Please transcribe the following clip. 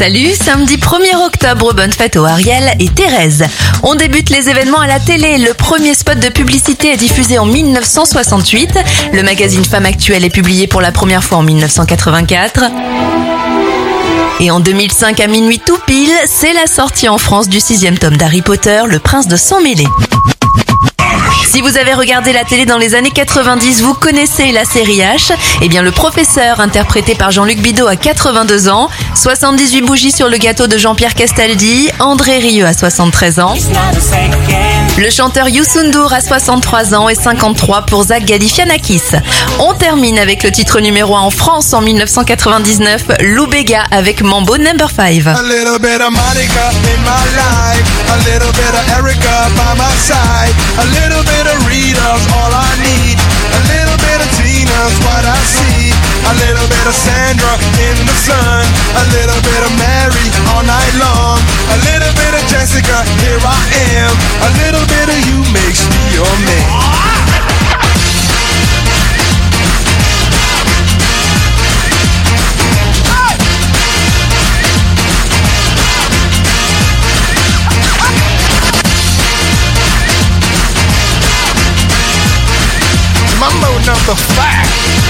Salut, samedi 1er octobre, bonne fête aux Ariel et Thérèse. On débute les événements à la télé. Le premier spot de publicité est diffusé en 1968. Le magazine Femme Actuelle est publié pour la première fois en 1984. Et en 2005 à minuit tout pile, c'est la sortie en France du sixième tome d'Harry Potter, Le Prince de Sang Mêlé. Si vous avez regardé la télé dans les années 90, vous connaissez la série H. Eh bien, le professeur, interprété par Jean-Luc Bidot, a 82 ans. 78 bougies sur le gâteau de Jean-Pierre Castaldi. André Rieu a 73 ans. Le chanteur Youssou N'Dour a 63 ans et 53 pour Zach Galifianakis. On termine avec le titre numéro 1 en France en 1999, Lou Bega avec Mambo Number 5. Rita's all I need. A little bit of Tina's what I see. A little bit of Sandra in the sun. A little bit of Mary all night long. A little bit of Jessica, here I am. A little bit of you makes Mambo number five.